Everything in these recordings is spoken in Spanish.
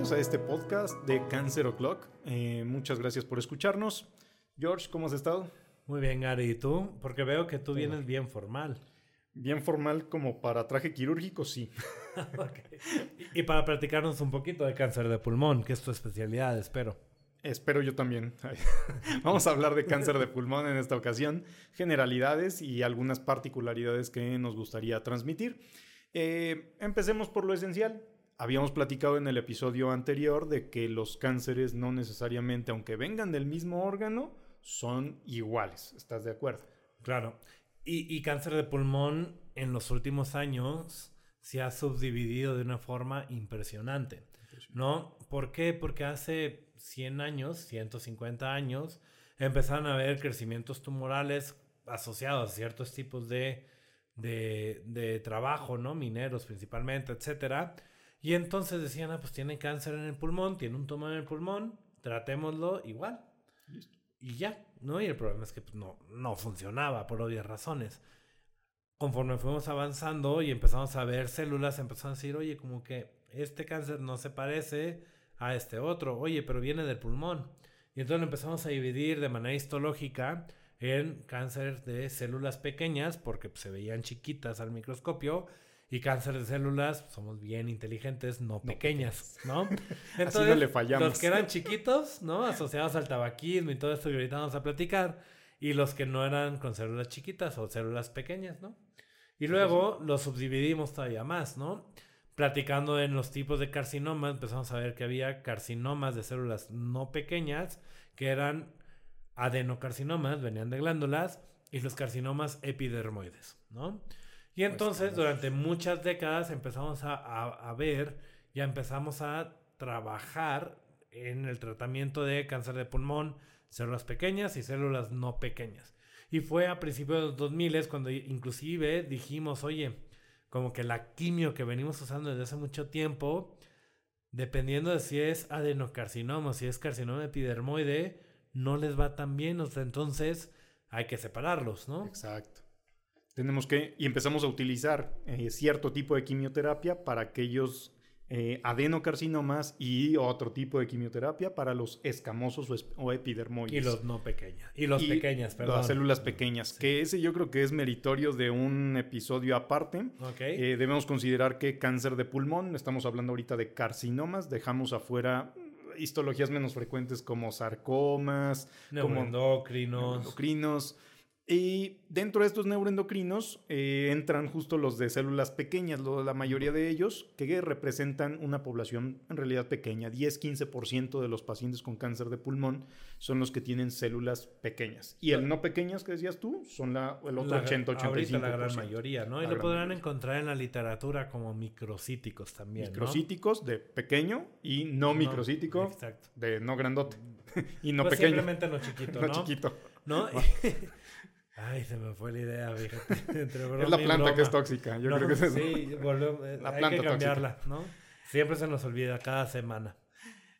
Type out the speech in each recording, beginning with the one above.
bienvenidos a este podcast de Cancer O'Clock. Eh, muchas gracias por escucharnos. George, ¿cómo has estado? Muy bien, Gary. ¿Y tú? Porque veo que tú vienes bien formal. Bien formal como para traje quirúrgico, sí. y, para platicarnos un poquito de cáncer de pulmón, que es tu especialidad, espero. Espero yo también. Vamos a hablar de cáncer de pulmón en esta ocasión, generalidades y algunas particularidades que nos gustaría transmitir. Eh, empecemos por lo esencial. Habíamos platicado en el episodio anterior de que los cánceres no necesariamente, aunque vengan del mismo órgano, son iguales. ¿Estás de acuerdo? Claro. Y, cáncer de pulmón en los últimos años se ha subdividido de una forma impresionante. ¿No? ¿Por qué? Porque hace 100 años, 150 años, empezaron a haber crecimientos tumorales asociados a ciertos tipos de, de, de trabajo, ¿no? Mineros principalmente, etcétera y entonces decían, ah, pues tiene cáncer en el pulmón, tiene un tumor en el pulmón, tratémoslo igual. Y ya, ¿no? Y el problema es que pues, no, no funcionaba por obvias razones. Conforme fuimos avanzando y empezamos a ver células, empezaron a decir, oye, como que este cáncer no se parece a este otro, oye, pero viene del pulmón. Y entonces empezamos a dividir de manera histológica en cáncer de células pequeñas, porque pues, se veían chiquitas al microscopio, y cáncer de células, somos bien inteligentes, no, pequeñas, ¿no? Entonces, no le fallamos. los que eran chiquitos, ¿no? Asociados al tabaquismo y todo esto que ahorita vamos a platicar, y los que no eran con células chiquitas o células pequeñas, ¿no? Y luego los subdividimos todavía más, ¿no? Platicando en los tipos de carcinomas, empezamos a ver que había carcinomas de células no pequeñas, que eran adenocarcinomas, venían de glándulas, y los carcinomas epidermoides, ¿no? Y pues, entonces durante muchas décadas empezamos a, ver, ya empezamos a trabajar en el tratamiento de cáncer de pulmón, células pequeñas y células no pequeñas. Y fue a principios de los 2000 cuando inclusive dijimos, oye, como que la quimio que venimos usando desde hace mucho tiempo, dependiendo de si es adenocarcinoma o si es carcinoma epidermoide, no les va tan bien. entonces hay que separarlos, ¿no? Exacto. Tenemos que, y empezamos a utilizar eh, cierto tipo de quimioterapia para aquellos eh, adenocarcinomas y otro tipo de quimioterapia para los escamosos o, epidermoides. Y los no pequeñas. Y los pequeñas, perdón. Las células pequeñas, que ese yo creo que es meritorio de un episodio aparte. Eh, debemos considerar que cáncer de pulmón, estamos hablando ahorita de carcinomas, dejamos afuera histologías menos frecuentes como sarcomas, como endocrinos y dentro de estos neuroendocrinos eh, entran justo los de células pequeñas, la mayoría de ellos, que representan una población en realidad pequeña. 10-15% de los pacientes con cáncer de pulmón son los que tienen células pequeñas. Y el no pequeñas que decías tú son la, el otro 80-85%. Ahorita la gran mayoría, ¿no? Y lo podrán encontrar en la literatura como microcíticos también. Microcíticos de pequeño y no, microcítico de no grandote. y no pues pequeño. Simplemente no chiquito, ¿no? no chiquito. ¿No? Ay, se me fue la idea, fíjate. es la planta que es tóxica. Yo creo que es eso. Sí, volvemos, eh, la hay que cambiarla, ¿no? Siempre se nos olvida, cada semana.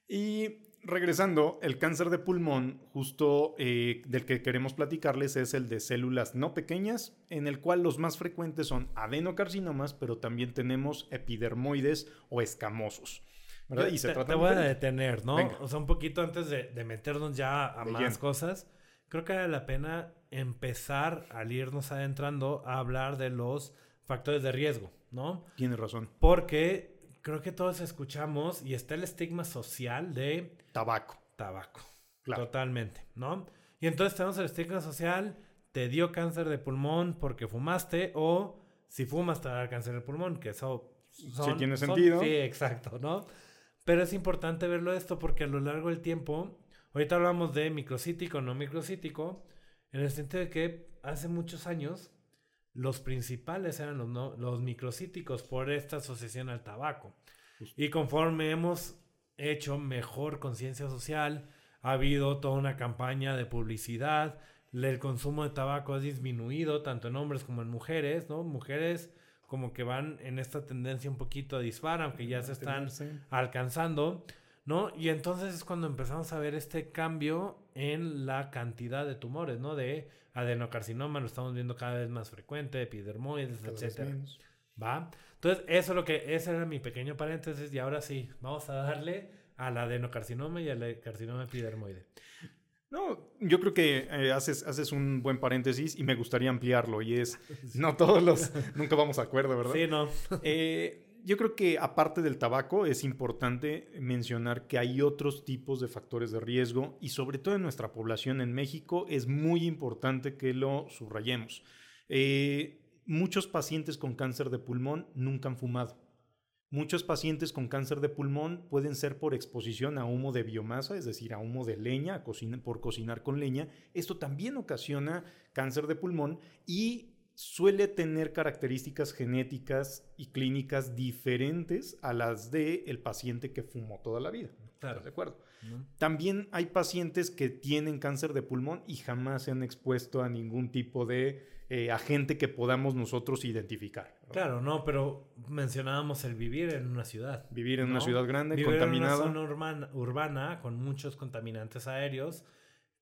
Y regresando, el cáncer de pulmón, justo eh, del que queremos platicarles, es el de células no pequeñas, en el cual los más frecuentes son adenocarcinomas, pero también tenemos epidermoides o escamosos. ¿verdad? y se te, te voy a detener, ¿no? O sea, un poquito antes de, de meternos ya a más cosas creo que vale la pena empezar al irnos adentrando a hablar de los factores de riesgo, ¿no? Tienes razón. Porque creo que todos escuchamos y está el estigma social de... Tabaco. Tabaco. Claro. Totalmente, ¿no? Y entonces tenemos el estigma social, te dio cáncer de pulmón porque fumaste o si fumas te va a dar cáncer de pulmón, que eso... sí tiene sentido. sí, exacto, ¿no? Pero es importante verlo esto porque a lo largo del tiempo Ahorita hablamos de microcítico, no microcítico, en el sentido de que hace muchos años los principales eran los, los microcíticos por esta asociación al tabaco. Y conforme hemos hecho mejor conciencia social, ha habido toda una campaña de publicidad, el consumo de tabaco ha disminuido tanto en hombres como en mujeres, ¿no? Mujeres como que van en esta tendencia un poquito a dispar, aunque ya se están alcanzando. ¿No? Y entonces es cuando empezamos a ver este cambio en la cantidad de tumores, ¿no? De adenocarcinoma, lo estamos viendo cada vez más frecuente, epidermoides, etc. ¿Va? Entonces, eso es lo que, ese era mi pequeño paréntesis y ahora sí, vamos a darle al adenocarcinoma y al carcinoma epidermoide. No, yo creo que eh, haces, haces un buen paréntesis y me gustaría ampliarlo y es, no todos los, nunca vamos a acuerdo, ¿verdad? Sí, no. Eh, yo creo que aparte del tabaco es importante mencionar que hay otros tipos de factores de riesgo y sobre todo en nuestra población en México es muy importante que lo subrayemos. Eh, muchos pacientes con cáncer de pulmón nunca han fumado. Muchos pacientes con cáncer de pulmón pueden ser por exposición a humo de biomasa, es decir, a humo de leña, por cocinar con leña. Esto también ocasiona cáncer de pulmón y suele tener características genéticas y clínicas diferentes a las del el paciente que fumó toda la vida. Claro. ¿De acuerdo? También hay pacientes que tienen cáncer de pulmón y jamás se han expuesto a ningún tipo de eh, agente que podamos nosotros identificar. Claro, no, pero mencionábamos el vivir en una ciudad. Vivir en una ciudad grande, contaminada. En una zona urbana con muchos contaminantes aéreos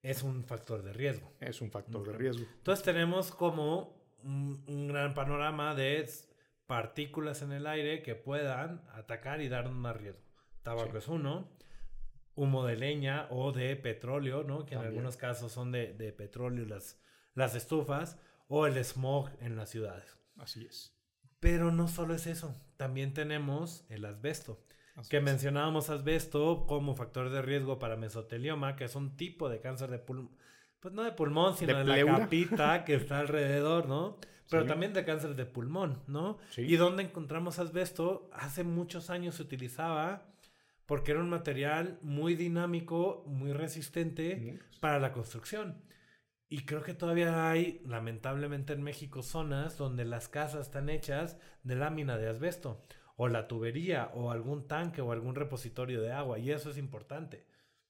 es un factor de riesgo. Es un factor de riesgo. Entonces tenemos como un, gran panorama de partículas en el aire que puedan atacar y dar más riesgo. Tabaco es uno, humo de leña o de petróleo, ¿no? Que en algunos casos son de, de, petróleo las, las estufas, o el smog en las ciudades. Así es. Pero no solo es eso, también tenemos el asbesto. que mencionábamos asbesto como factor de riesgo para mesotelioma, que es un tipo de cáncer de pulmón pues no de pulmón, sino de, la capita que está alrededor, ¿no? Pero también de cáncer de pulmón, ¿no? Y donde encontramos asbesto, hace muchos años se utilizaba porque era un material muy dinámico, muy resistente para la construcción. Y creo que todavía hay, lamentablemente en México, zonas donde las casas están hechas de lámina de asbesto, o la tubería, o algún tanque, o algún repositorio de agua, y eso es importante.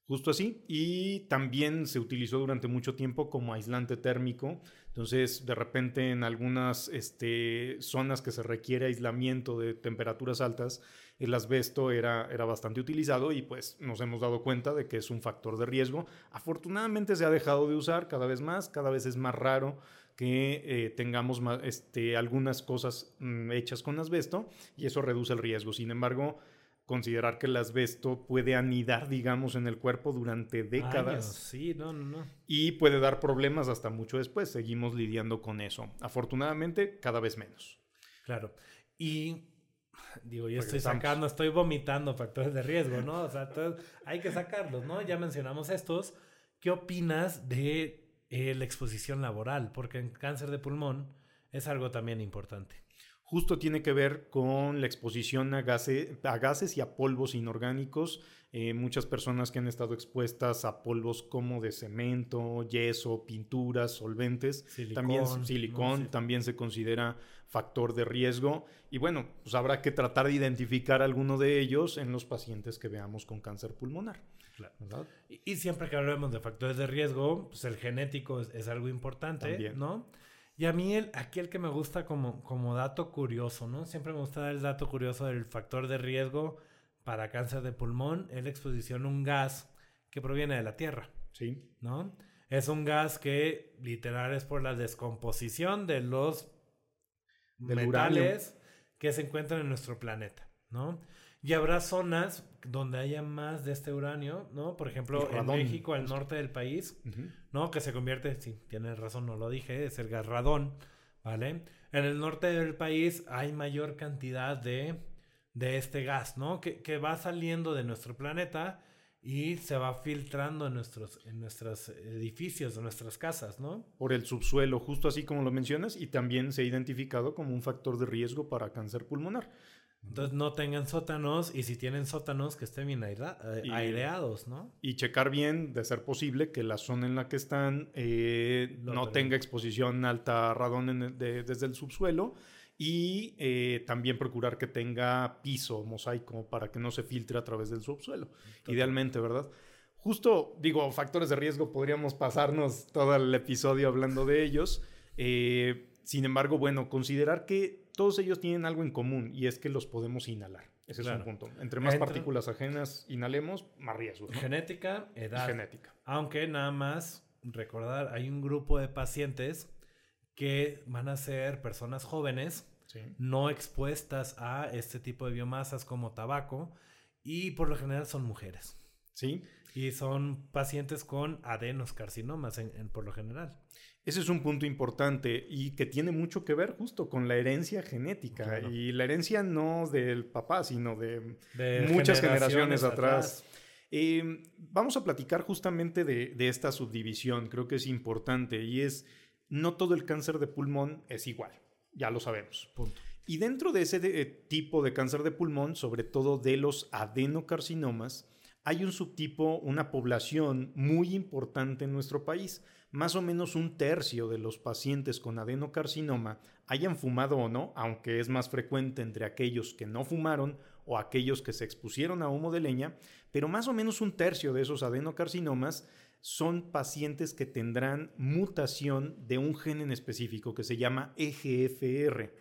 Justo así. Y también se utilizó durante mucho tiempo como aislante térmico. Entonces, de repente en algunas este, zonas que se requiere aislamiento de temperaturas altas, el asbesto era, era bastante utilizado y pues nos hemos dado cuenta de que es un factor de riesgo. Afortunadamente se ha dejado de usar cada vez más, cada vez es más raro que eh, tengamos este, algunas cosas mm, hechas con asbesto y eso reduce el riesgo. Sin embargo, considerar que el asbesto puede anidar, digamos, en el cuerpo durante décadas. Sí, no, no, no. Y puede dar problemas hasta mucho después. Seguimos lidiando con eso. Afortunadamente, cada vez menos. Claro. Y digo, yo estoy sacando, estoy vomitando factores de riesgo, ¿no? O sea, hay que sacarlos, ¿no? Ya mencionamos estos. ¿Qué opinas de eh, la exposición laboral? Porque en cáncer de pulmón es algo también importante justo tiene que ver con la exposición a, a gases y a polvos inorgánicos. Eh, muchas personas que han estado expuestas a polvos como de cemento, yeso, pinturas, solventes, también silicón, también se considera factor de riesgo. Y bueno, pues habrá que tratar de identificar alguno de ellos en los pacientes que veamos con cáncer pulmonar. Y, siempre que hablemos de factores de riesgo, pues el genético es, es algo importante, ¿no? Y a mí el, aquí el que me gusta como, como dato curioso, ¿no? Siempre me gusta dar el dato curioso del factor de riesgo para cáncer de pulmón, es la exposición a un gas que proviene de la tierra. Sí. ¿No? Es un gas que literal es por la descomposición de los metales que se encuentran en nuestro planeta, ¿no? Y habrá zonas donde haya más de este uranio, ¿no? Por ejemplo, en México, al norte del país, ¿no? Que se convierte, sí, tienes razón, no lo dije, es el gas radón, ¿vale? En el norte del país hay mayor cantidad de, de este gas, ¿no? Que, que, va saliendo de nuestro planeta y se va filtrando en nuestros, en nuestros edificios, en nuestras casas, ¿no? Por el subsuelo, justo así como lo mencionas, y también se ha identificado como un factor de riesgo para cáncer pulmonar. Entonces no tengan sótanos y si tienen sótanos que estén bien eh, aireados, ¿no? Y checar bien, de ser posible, que la zona en la que están eh, no tenga exposición alta a radón desde el subsuelo y eh, también procurar que tenga piso mosaico para que no se filtre a través del subsuelo. Idealmente, ¿verdad? Justo, digo, factores de riesgo, podríamos pasarnos todo el episodio hablando de ellos. sin embargo, bueno, considerar que todos ellos tienen algo en común y es que los podemos inhalar. Ese es un punto. Entre más partículas ajenas inhalemos, más riesgo. Genética, edad. Genética. Aunque nada más recordar, hay un grupo de pacientes que van a ser personas jóvenes no expuestas a este tipo de biomasas como tabaco y por lo general son mujeres. Sí. Y son pacientes con adenoscarcinomas en, por lo general. Ese es un punto importante y que tiene mucho que ver justo con la herencia genética. Y la herencia no del papá, sino de, muchas generaciones, atrás. Eh, vamos a platicar justamente de, de, esta subdivisión, creo que es importante, y es, no todo el cáncer de pulmón es igual, ya lo sabemos. Punto. Y dentro de ese tipo de cáncer de pulmón, sobre todo de los adenocarcinomas, hay un subtipo, una población muy importante en nuestro país. Más o menos un tercio de los pacientes con adenocarcinoma hayan fumado o no, aunque es más frecuente entre aquellos que no fumaron o aquellos que se expusieron a humo de leña, pero más o menos un tercio de esos adenocarcinomas son pacientes que tendrán mutación de un gen en específico que se llama EGFR.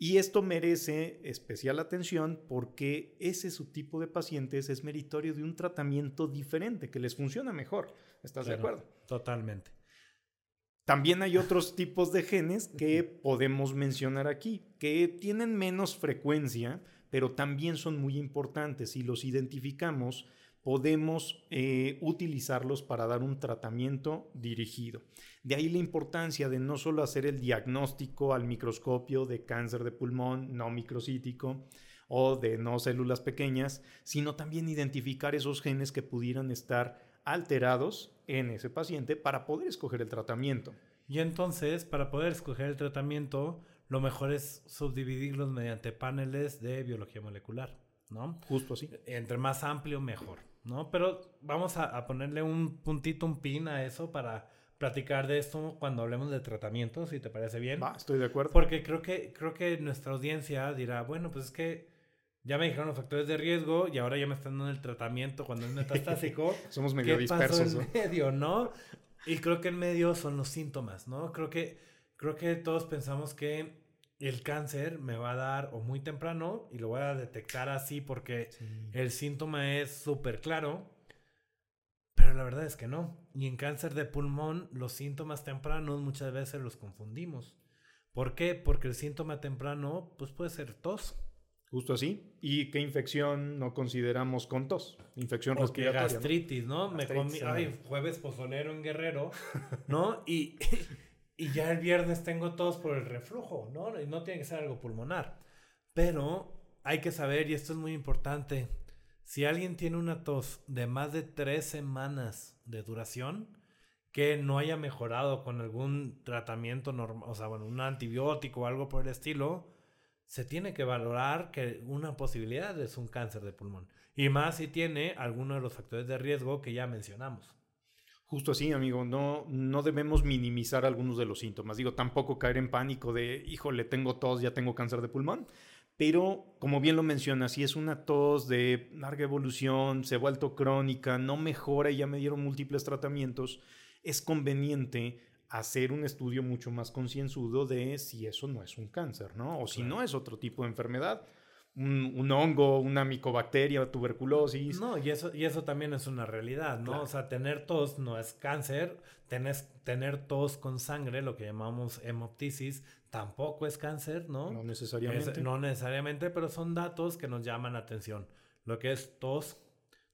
Y esto merece especial atención porque ese subtipo de pacientes es meritorio de un tratamiento diferente que les funciona mejor. ¿Estás de acuerdo? Totalmente. También hay otros tipos de genes que podemos mencionar aquí, que tienen menos frecuencia, pero también son muy importantes. Si los identificamos, podemos eh, utilizarlos para dar un tratamiento dirigido. De ahí la importancia de no solo hacer el diagnóstico al microscopio de cáncer de pulmón no microcítico o de no células pequeñas, sino también identificar esos genes que pudieran estar alterados en ese paciente para poder escoger el tratamiento. Y entonces, para poder escoger el tratamiento, lo mejor es subdividirlos mediante paneles de biología molecular, ¿no? Justo así. Entre más amplio, mejor, ¿no? Pero vamos a, ponerle un puntito, un pin a eso para platicar de esto cuando hablemos de tratamiento, si te parece bien. Va, estoy de acuerdo. Porque creo que, creo que nuestra audiencia dirá, bueno, pues es que ya me dijeron los factores de riesgo y ahora ya me están dando el tratamiento cuando es metastásico. Somos medio ¿Qué dispersos. Pasó en medio, ¿no? Y creo que en medio son los síntomas, ¿no? Creo que creo que todos pensamos que el cáncer me va a dar o muy temprano y lo voy a detectar así porque el síntoma es súper claro, pero la verdad es que no. Y en cáncer de pulmón los síntomas tempranos muchas veces los confundimos. ¿Por qué? Porque el síntoma temprano pues puede ser tos. Justo así. ¿Y qué infección no consideramos con tos? Infección respiratoria. gastritis, ¿no? Me comí, ay, jueves pozolero en Guerrero, ¿no? Y y ya el viernes tengo tos por el reflujo, ¿no? Y no tiene que ser algo pulmonar. Pero hay que saber, y esto es muy importante, si alguien tiene una tos de más de tres semanas de duración, que no haya mejorado con algún tratamiento normal, o sea, bueno, un antibiótico o algo por el estilo, se tiene que valorar que una posibilidad es un cáncer de pulmón. Y más si tiene alguno de los factores de riesgo que ya mencionamos. Justo así, amigo, no, no debemos minimizar algunos de los síntomas. Digo, tampoco caer en pánico de, híjole, tengo tos, ya tengo cáncer de pulmón. Pero, como bien lo mencionas, si es una tos de larga evolución, se ha vuelto crónica, no mejora y ya me dieron múltiples tratamientos, es conveniente hacer un estudio mucho más concienzudo de si eso no es un cáncer, ¿no? O si no es otro tipo de enfermedad un, hongo, una micobacteria, tuberculosis. No, y eso, y eso también es una realidad, ¿no? O sea, tener tos no es cáncer, tener tos con sangre, lo que llamamos hemoptisis, tampoco es cáncer, ¿no? No necesariamente. no necesariamente, pero son datos que nos llaman atención. Lo que es tos,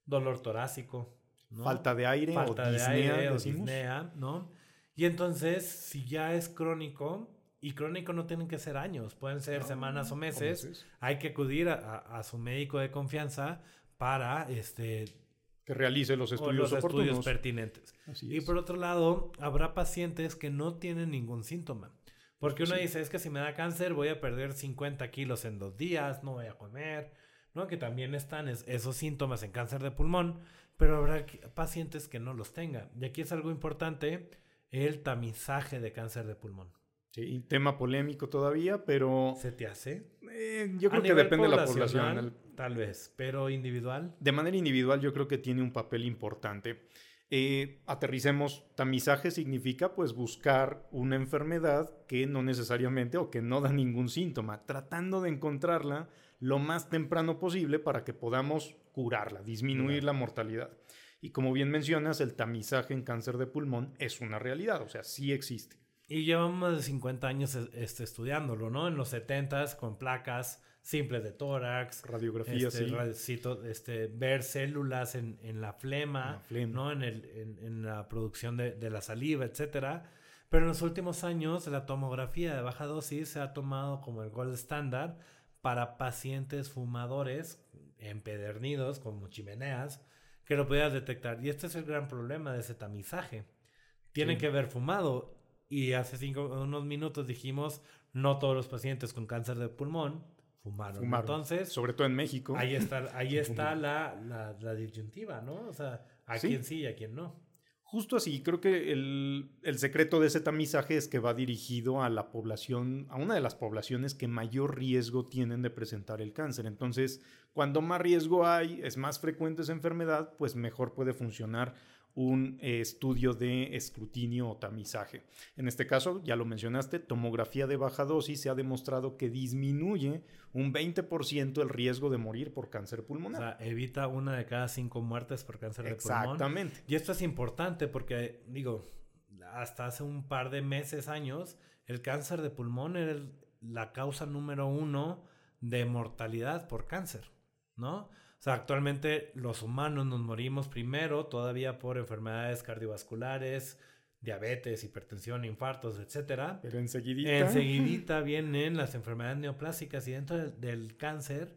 dolor torácico, ¿no? Falta de aire Falta de aire o disnea, ¿no? Y entonces, si ya es crónico, y crónico no tienen que ser años, pueden ser semanas o meses. Hay que acudir a, su médico de confianza para este que realice los estudios, los estudios pertinentes. y por otro lado, habrá pacientes que no tienen ningún síntoma. Porque uno dice, es que si me da cáncer voy a perder 50 kilos en dos días, no voy a comer, ¿no? Que también están esos síntomas en cáncer de pulmón, pero habrá pacientes que no los tengan. Y aquí es algo importante, el tamizaje de cáncer de pulmón. Sí, tema polémico todavía, pero... ¿Se te hace? Eh, yo creo que depende de la población. Tal vez, pero individual. De manera individual yo creo que tiene un papel importante. Eh, aterricemos, tamizaje significa pues buscar una enfermedad que no necesariamente o que no da ningún síntoma, tratando de encontrarla lo más temprano posible para que podamos curarla, disminuir la mortalidad. Y como bien mencionas, el tamizaje en cáncer de pulmón es una realidad, o sea, sí existe. Y llevamos más de 50 años este, estudiándolo, ¿no? En los 70s con placas simples de tórax. Radiografía, este, sí. este, ver células en, en la flema, ¿no? En, el, en, en, la producción de, de la saliva, etcétera. Pero en los últimos años la tomografía de baja dosis se ha tomado como el gold standard para pacientes fumadores empedernidos como chimeneas que lo pudieras detectar. Y este es el gran problema de ese tamizaje. Tienen que haber fumado. Y hace cinco, unos minutos dijimos, no todos los pacientes con cáncer de pulmón fumaron. Entonces, sobre todo en México. Ahí está, ahí está la, la, disyuntiva, ¿no? O sea, a quién sí y a quién no. Justo así, creo que el, secreto de ese tamizaje es que va dirigido a la población, a una de las poblaciones que mayor riesgo tienen de presentar el cáncer. Entonces, cuando más riesgo hay, es más frecuente esa enfermedad, pues mejor puede funcionar un eh, estudio de escrutinio o tamizaje. En este caso, ya lo mencionaste, tomografía de baja dosis se ha demostrado que disminuye un 20% el riesgo de morir por cáncer pulmonar. O sea, evita una de cada cinco muertes por cáncer de pulmón. Exactamente. Y esto es importante porque, digo, hasta hace un par de meses, años, el cáncer de pulmón era la causa número uno de mortalidad por cáncer, ¿no? Sea, actualmente los humanos nos morimos primero todavía por enfermedades cardiovasculares, diabetes, hipertensión, infartos, etcétera. Pero enseguidita. Enseguidita vienen las enfermedades neoplásicas y dentro del, cáncer,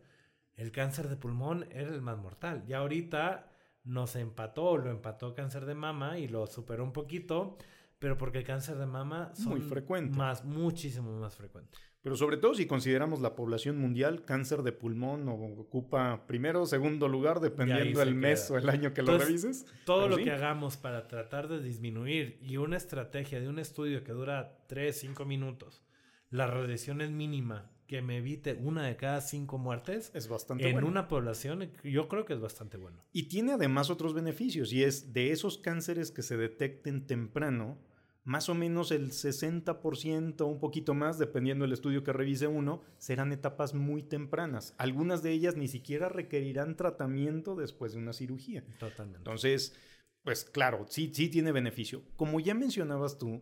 el cáncer de pulmón era el más mortal. Ya ahorita nos empató, lo empató cáncer de mama y lo superó un poquito, pero porque el cáncer de mama es muy frecuente. Más, muchísimo más frecuente. Pero sobre todo si consideramos la población mundial, cáncer de pulmón ocupa primero o segundo lugar, dependiendo del mes o el año que lo revises. Todo lo que hagamos para tratar de disminuir y una estrategia de un estudio que dura 3, 5 minutos, la radiación es mínima, que me evite una de cada cinco muertes. Es bastante En una población, yo creo que es bastante bueno. Y tiene además otros beneficios, y es de esos cánceres que se detecten temprano, más o menos el 60%, un poquito más, dependiendo del estudio que revise uno, serán etapas muy tempranas. Algunas de ellas ni siquiera requerirán tratamiento después de una cirugía. Totalmente. Entonces, pues claro, sí, sí tiene beneficio. Como ya mencionabas tú,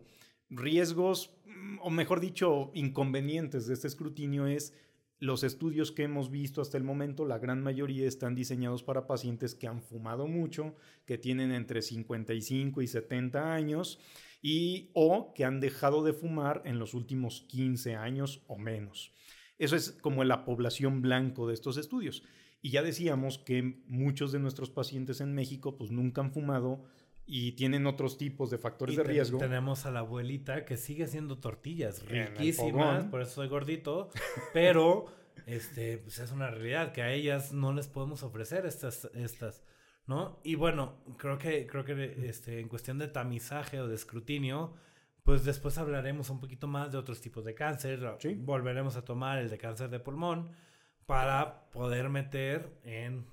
riesgos, mm, o mejor dicho, inconvenientes de este escrutinio es los estudios que hemos visto hasta el momento, la gran mayoría están diseñados para pacientes que han fumado mucho, que tienen entre 55 y 70 años y o que han dejado de fumar en los últimos 15 años o menos. Eso es como la población blanco de estos estudios. Y ya decíamos que muchos de nuestros pacientes en México pues nunca han fumado y tienen otros tipos de factores de riesgo. Tenemos a la abuelita que sigue haciendo tortillas riquísimas, por eso soy gordito, pero este pues es una realidad que a ellas no les podemos ofrecer estas estas ¿no? Y bueno, creo que, creo que este, en cuestión de tamizaje o de escrutinio, pues después hablaremos un poquito más de otros tipos de cáncer. Volveremos a tomar el de cáncer de pulmón para poder meter en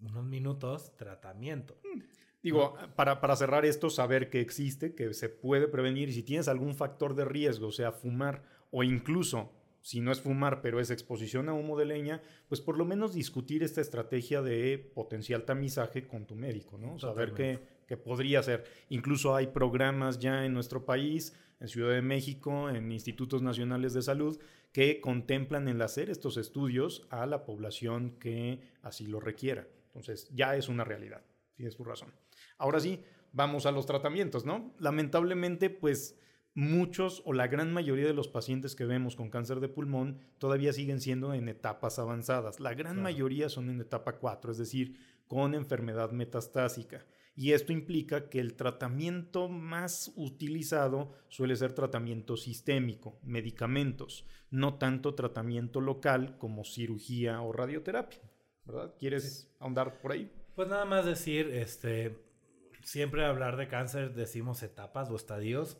unos minutos tratamiento. Mm. Digo, para, para, cerrar esto, saber que existe, que se puede prevenir y si tienes algún factor de riesgo, o sea, fumar o incluso si no es fumar, pero es exposición a humo de leña, pues por lo menos discutir esta estrategia de potencial tamizaje con tu médico, ¿no? Saber qué, qué, podría ser. Incluso hay programas ya en nuestro país, en Ciudad de México, en institutos nacionales de salud, que contemplan el hacer estos estudios a la población que así lo requiera. Entonces, ya es una realidad. Tienes tu razón. Ahora sí, vamos a los tratamientos, ¿no? Lamentablemente, pues muchos o la gran mayoría de los pacientes que vemos con cáncer de pulmón todavía siguen siendo en etapas avanzadas. La gran mayoría son en etapa 4, es decir, con enfermedad metastásica. Y esto implica que el tratamiento más utilizado suele ser tratamiento sistémico, medicamentos, no tanto tratamiento local como cirugía o radioterapia. ¿Verdad? ¿Quieres ahondar por ahí? Pues nada más decir, este, siempre hablar de cáncer decimos etapas o estadios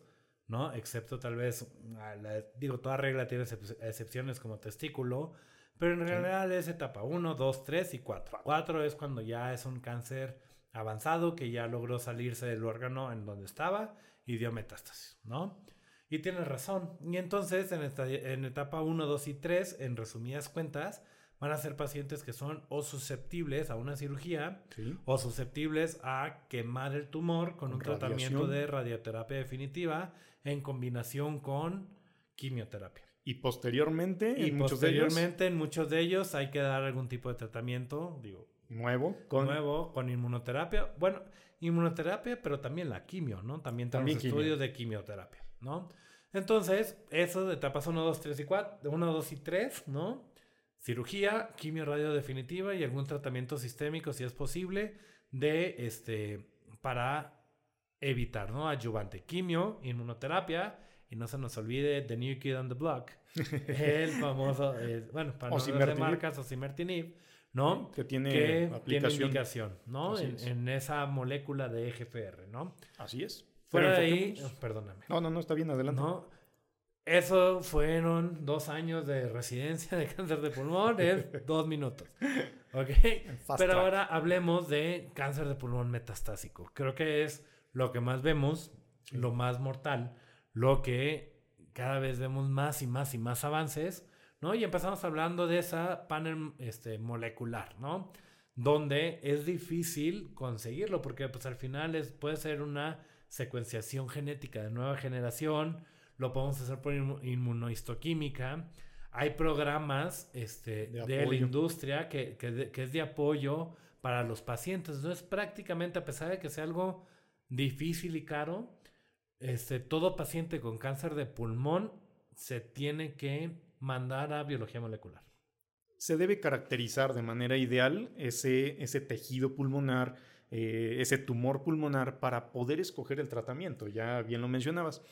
¿no? Excepto tal vez, ah, digo, toda regla tiene excepciones como testículo, pero en realidad es etapa 1, 2, 3 y 4. 4 es cuando ya es un cáncer avanzado que ya logró salirse del órgano en donde estaba y dio metástasis, ¿no? Y tienes razón. Y entonces en, esta, en etapa 1, 2 y 3, en resumidas cuentas, van a ser pacientes que son o susceptibles a una cirugía o susceptibles a quemar el tumor con, un tratamiento de radioterapia definitiva en combinación con quimioterapia. Y posteriormente, y posteriormente en muchos de ellos hay que dar algún tipo de tratamiento, digo, nuevo con nuevo con inmunoterapia. Bueno, inmunoterapia, pero también la quimio, ¿no? También tenemos estudios de quimioterapia, ¿no? Entonces, eso de etapas 1, 2, 3 y 4, 1, 2 y 3, ¿no? Cirugía, quimio radio definitiva y algún tratamiento sistémico, si es posible, de este, para evitar, ¿no? Ayudante, quimio, inmunoterapia, y no se nos olvide The New Kid on the Block, el famoso, eh, bueno, para no de marcas, osimertinib, ¿no? Que tiene aplicación. indicación, ¿no? En, en, esa molécula de EGFR, ¿no? Así es. Fuera de ahí, perdóname. No, no, no, está bien, adelante. ¿no? Eso fueron dos años de residencia de cáncer de pulmón en dos minutos. ¿Ok? Pero ahora hablemos de cáncer de pulmón metastásico. Creo que es lo que más vemos, lo más mortal, lo que cada vez vemos más y más y más avances, ¿no? Y empezamos hablando de esa panel este, molecular, ¿no? Donde es difícil conseguirlo porque pues al final es, puede ser una secuenciación genética de nueva generación, lo podemos hacer por inmunohistoquímica. Hay programas este, de, la industria que, es de apoyo para los pacientes. Entonces, prácticamente, a pesar de que sea algo difícil y caro, este, todo paciente con cáncer de pulmón se tiene que mandar a biología molecular. Se debe caracterizar de manera ideal ese, ese tejido pulmonar, eh, ese tumor pulmonar para poder escoger el tratamiento. Ya bien lo mencionabas.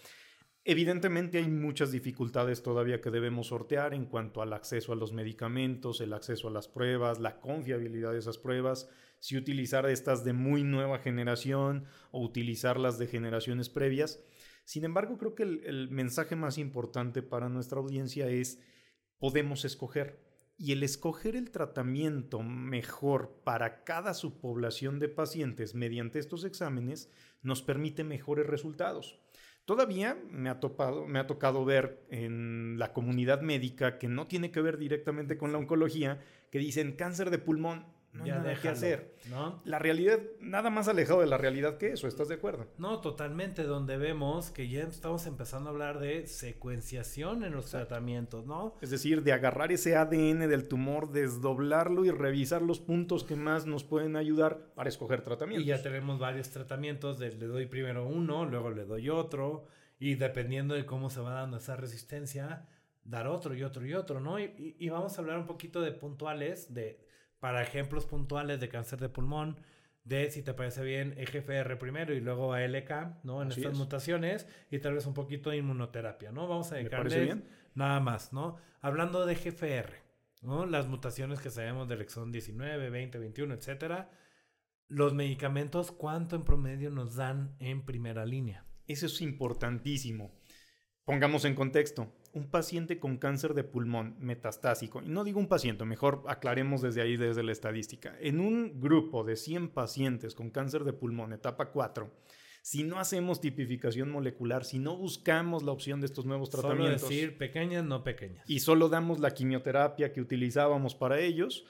Evidentemente hay muchas dificultades todavía que debemos sortear en cuanto al acceso a los medicamentos, el acceso a las pruebas, la confiabilidad de esas pruebas, si utilizar estas de muy nueva generación o utilizarlas de generaciones previas. Sin embargo, creo que el, mensaje más importante para nuestra audiencia es podemos escoger. Y el escoger el tratamiento mejor para cada subpoblación de pacientes mediante estos exámenes nos permite mejores resultados. Todavía me ha, topado, me ha tocado ver en la comunidad médica que no tiene que ver directamente con la oncología, que dicen cáncer de pulmón, no hay nada que hacer. ¿no? La realidad, nada más alejado de la realidad que eso, ¿estás de acuerdo? No, totalmente, donde vemos que ya estamos empezando a hablar de secuenciación en los tratamientos, ¿no? Es decir, de agarrar ese ADN del tumor, desdoblarlo y revisar los puntos que más nos pueden ayudar para escoger tratamientos. Y ya tenemos varios tratamientos, le doy primero uno, luego le doy otro, y dependiendo de cómo se va dando esa resistencia, dar otro y otro y otro, ¿no? y vamos a hablar un poquito de puntuales, de para ejemplos puntuales de cáncer de pulmón, de si te parece bien EGFR primero y luego ALK, ¿no? En estas mutaciones y tal vez un poquito de inmunoterapia, ¿no? Vamos a dedicarle nada más, ¿no? Hablando de EGFR, ¿no? Las mutaciones que sabemos del exón 19, 20, 21, etcétera. Los medicamentos, ¿cuánto en promedio nos dan en primera línea? Eso es importantísimo. Pongamos en contexto un paciente con cáncer de pulmón metastásico, y no digo un paciente, mejor aclaremos desde ahí, desde la estadística, en un grupo de 100 pacientes con cáncer de pulmón etapa 4, si no hacemos tipificación molecular, si no buscamos la opción de estos nuevos tratamientos. Solo decir pequeñas, no pequeñas. Y solo damos la quimioterapia que utilizábamos para ellos,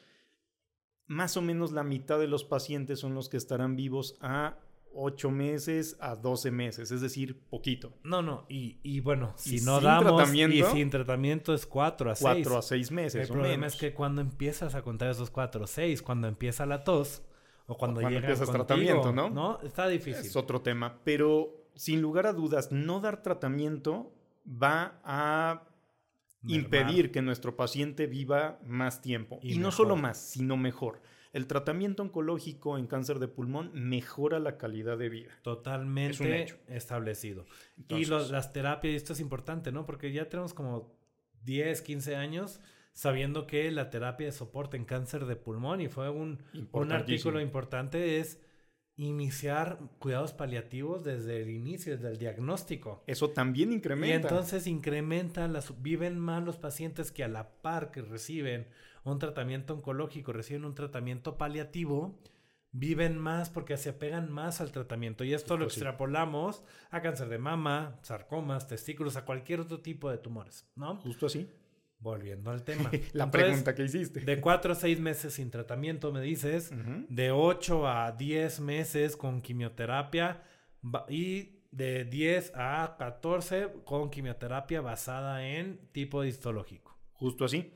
más o menos la mitad de los pacientes son los que estarán vivos a 8 meses a 12 meses, es decir, poquito. No, no, y, bueno, si no damos tratamiento, y sin tratamiento es 4 a 6. 4 a 6 meses. El problema es que cuando empiezas a contar esos 4 o 6, cuando empieza la tos o cuando, o llega empiezas tratamiento, ¿no? No, está difícil. Es otro tema, pero sin lugar a dudas, no dar tratamiento va a impedir que nuestro paciente viva más tiempo. Y, y no solo más, sino mejor el tratamiento oncológico en cáncer de pulmón mejora la calidad de vida. Totalmente establecido. y las terapias, esto es importante, ¿no? Porque ya tenemos como 10, 15 años sabiendo que la terapia de soporte en cáncer de pulmón, y fue un, un artículo importante, es iniciar cuidados paliativos desde el inicio, desde el diagnóstico. Eso también incrementa. Y entonces incrementa, las, viven más los pacientes que a la par que reciben un tratamiento oncológico, reciben un tratamiento paliativo, viven más porque se apegan más al tratamiento. Y esto lo extrapolamos a cáncer de mama, sarcomas, testículos, a cualquier otro tipo de tumores, ¿no? Justo así. volviendo al tema. la pregunta que hiciste. De 4 a 6 meses sin tratamiento, me dices. De 8 a 10 meses con quimioterapia. Y de 10 a 14 con quimioterapia basada en tipo histológico. Justo así.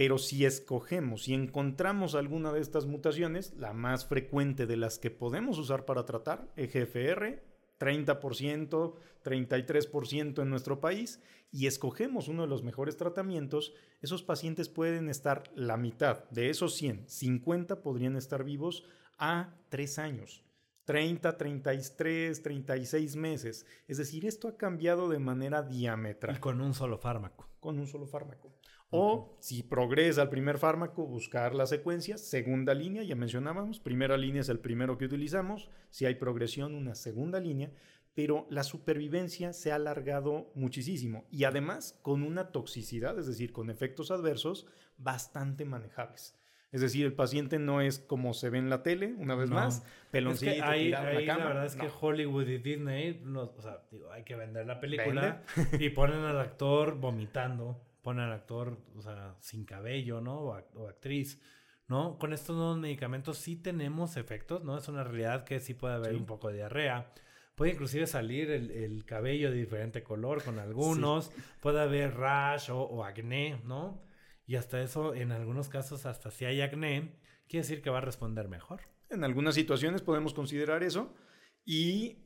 Pero si escogemos, si encontramos alguna de estas mutaciones, la más frecuente de las que podemos usar para tratar, EGFR, 30%, 33% en nuestro país, y escogemos uno de los mejores tratamientos, esos pacientes pueden estar la mitad de esos 100, 50 podrían estar vivos a 3 años. 30, 33, 36 meses. Es decir, esto ha cambiado de manera diametral. Y con un solo fármaco. Con un solo fármaco. O si progresa el primer fármaco, buscar la secuencia. Segunda línea, ya mencionábamos. Primera línea es el primero que utilizamos. Si hay progresión, una segunda línea. Pero la supervivencia se ha alargado muchísimo y además con una toxicidad, es decir, con efectos adversos bastante manejables. Es decir, el paciente no es como se ve en la tele, una vez más, peloncito, es que ahí, la verdad es que Hollywood y Disney, o sea, digo, hay que vender la película y ponen al actor vomitando ponen al actor, o sea, sin cabello, ¿no? O, actriz, ¿no? Con estos nuevos medicamentos sí tenemos efectos, ¿no? Es una realidad que sí puede haber un poco de diarrea. Puede inclusive salir el, cabello de diferente color con algunos. Puede haber rash o, acné, ¿no? Y hasta eso, en algunos casos, hasta si hay acné, quiere decir que va a responder mejor. En algunas situaciones podemos considerar eso. Y,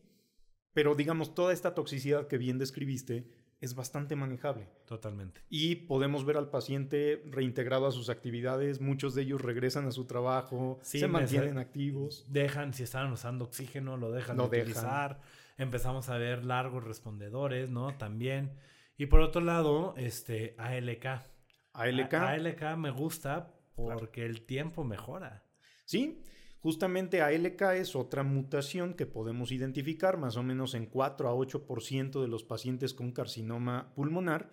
pero digamos, toda esta toxicidad que bien describiste, es bastante manejable. Totalmente. Y podemos ver al paciente reintegrado a sus actividades, muchos de ellos regresan a su trabajo, se mantienen activos. Dejan, si están usando oxígeno, lo dejan de utilizar. Empezamos a ver largos respondedores, ¿no? También. Y por otro lado, este, ALK. ALK. ALK me gusta porque el tiempo mejora. Sí, Justamente ALK es otra mutación que podemos identificar más o menos en 4 a 8% de los pacientes con carcinoma pulmonar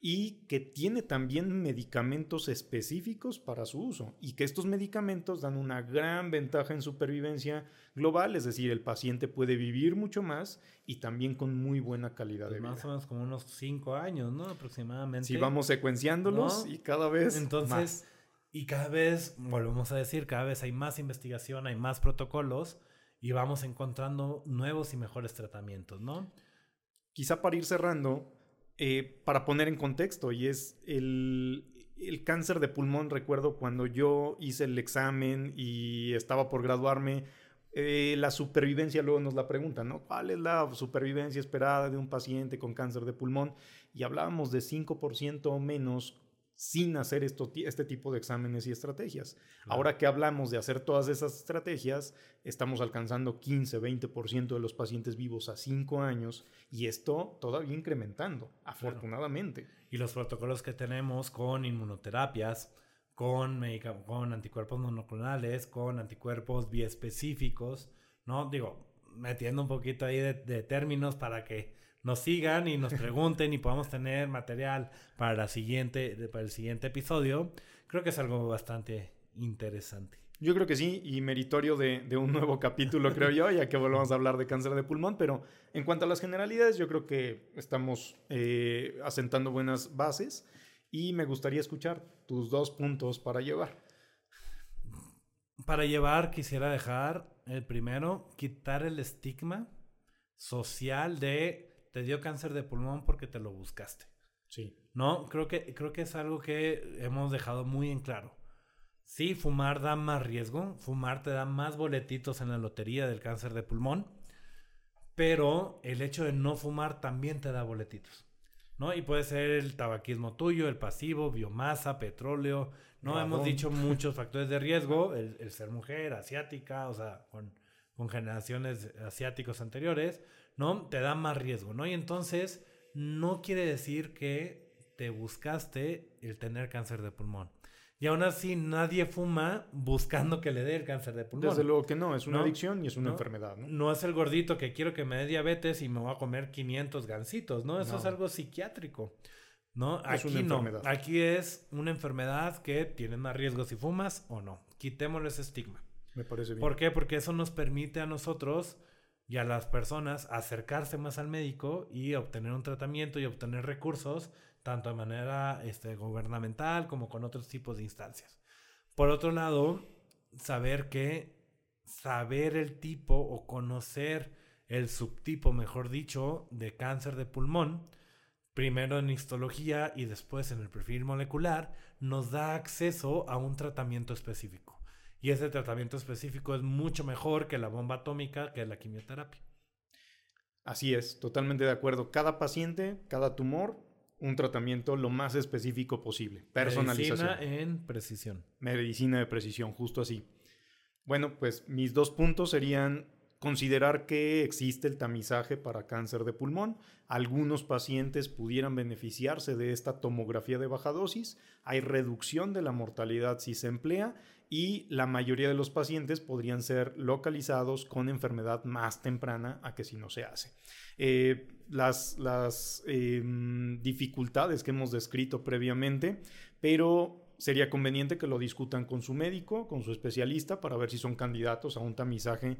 y que tiene también medicamentos específicos para su uso y que estos medicamentos dan una gran ventaja en supervivencia global, es decir, el paciente puede vivir mucho más y también con muy buena calidad pues de vida. Más o menos como unos 5 años, ¿no? Aproximadamente. Si vamos secuenciándolos y cada vez Entonces, y cada vez, volvemos a decir, cada vez hay más investigación, hay más protocolos y vamos encontrando nuevos y mejores tratamientos, ¿no? Quizá para ir cerrando, eh, para poner en contexto, y es el, cáncer de pulmón, recuerdo cuando yo hice el examen y estaba por graduarme, eh, la supervivencia luego nos la preguntan, ¿no? ¿Cuál es la supervivencia esperada de un paciente con cáncer de pulmón? Y hablábamos de 5% o menos sin hacer esto, este tipo de exámenes y estrategias. Ahora que hablamos de hacer todas esas estrategias, estamos alcanzando 15, 20% de los pacientes vivos a 5 años y esto todavía incrementando, afortunadamente. Y los protocolos que tenemos con inmunoterapias, con, con anticuerpos monoclonales, con anticuerpos biespecíficos, ¿no? Digo, metiendo un poquito ahí de términos para que nos sigan y nos pregunten y podamos tener material para, la siguiente, para el siguiente episodio, creo que es algo bastante interesante. Yo creo que sí, y meritorio de, un nuevo capítulo, creo yo, ya que volvamos a hablar de cáncer de pulmón, pero en cuanto a las generalidades, yo creo que estamos eh, asentando buenas bases y me gustaría escuchar tus dos puntos para llevar. Para llevar, quisiera dejar el primero, quitar el estigma social de te dio cáncer de pulmón porque te lo buscaste. Sí. No, creo que, creo que es algo que hemos dejado muy en claro. Sí, fumar da más riesgo, fumar te da más boletitos en la lotería del cáncer de pulmón, pero el hecho de no fumar también te da boletitos. ¿no? Y puede ser el tabaquismo tuyo, el pasivo, biomasa, petróleo, ¿no? Hemos dicho muchos factores de riesgo, el, ser mujer, asiática, o sea, con, con generaciones asiáticos anteriores, ¿no? Te da más riesgo, ¿no? Y entonces no quiere decir que te buscaste el tener cáncer de pulmón. Y aún así nadie fuma buscando que le dé el cáncer de pulmón. Desde luego que no, es una adicción y es una enfermedad. ¿no? ¿no? es el gordito que quiero que me dé diabetes y me voy a comer 500 gancitos, ¿no? Eso es algo psiquiátrico. ¿No? Es Aquí no. Aquí es una enfermedad que tiene más riesgo si fumas o no. Quitémosle ese estigma. Me parece bien. ¿Por qué? Porque eso nos permite a nosotros y a las personas acercarse más al médico y obtener un tratamiento y obtener recursos, tanto de manera este, gubernamental como con otros tipos de instancias. Por otro lado, saber que saber el tipo o conocer el subtipo, mejor dicho, de cáncer de pulmón, primero en histología y después en el perfil molecular, nos da acceso a un tratamiento específico. Y ese tratamiento específico es mucho mejor que la bomba atómica, que la quimioterapia. Así es, totalmente de acuerdo. Cada paciente, cada tumor, un tratamiento lo más específico posible. Personalización. Medicina en precisión. Medicina de precisión, justo así. Bueno, pues mis dos puntos serían considerar que existe el tamizaje para cáncer de pulmón. Algunos pacientes pudieran beneficiarse de esta tomografía de baja dosis. Hay reducción de la mortalidad si se emplea y la mayoría de los pacientes podrían ser localizados con enfermedad más temprana a que si no se hace. Eh, las, las em, dificultades que hemos descrito previamente, pero sería conveniente que lo discutan con su médico, con su especialista, para ver si son candidatos a un tamizaje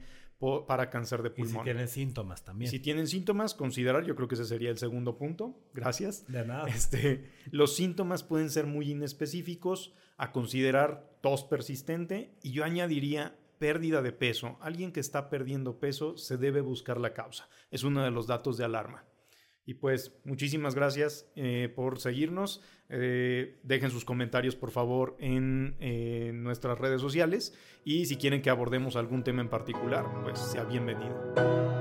para cáncer de pulmón. Y si tienen síntomas también. Si tienen síntomas, considerar, yo creo que ese sería el segundo punto. Gracias. De nada. Este, los síntomas pueden ser muy inespecíficos, a considerar tos persistente y yo añadiría pérdida de peso. Alguien que está perdiendo peso se debe buscar la causa. Es uno de los datos de alarma. Y pues muchísimas gracias eh, por seguirnos. Eh, dejen sus comentarios por favor en nuestras redes sociales y si quieren que abordemos algún tema en particular, pues sea bienvenido.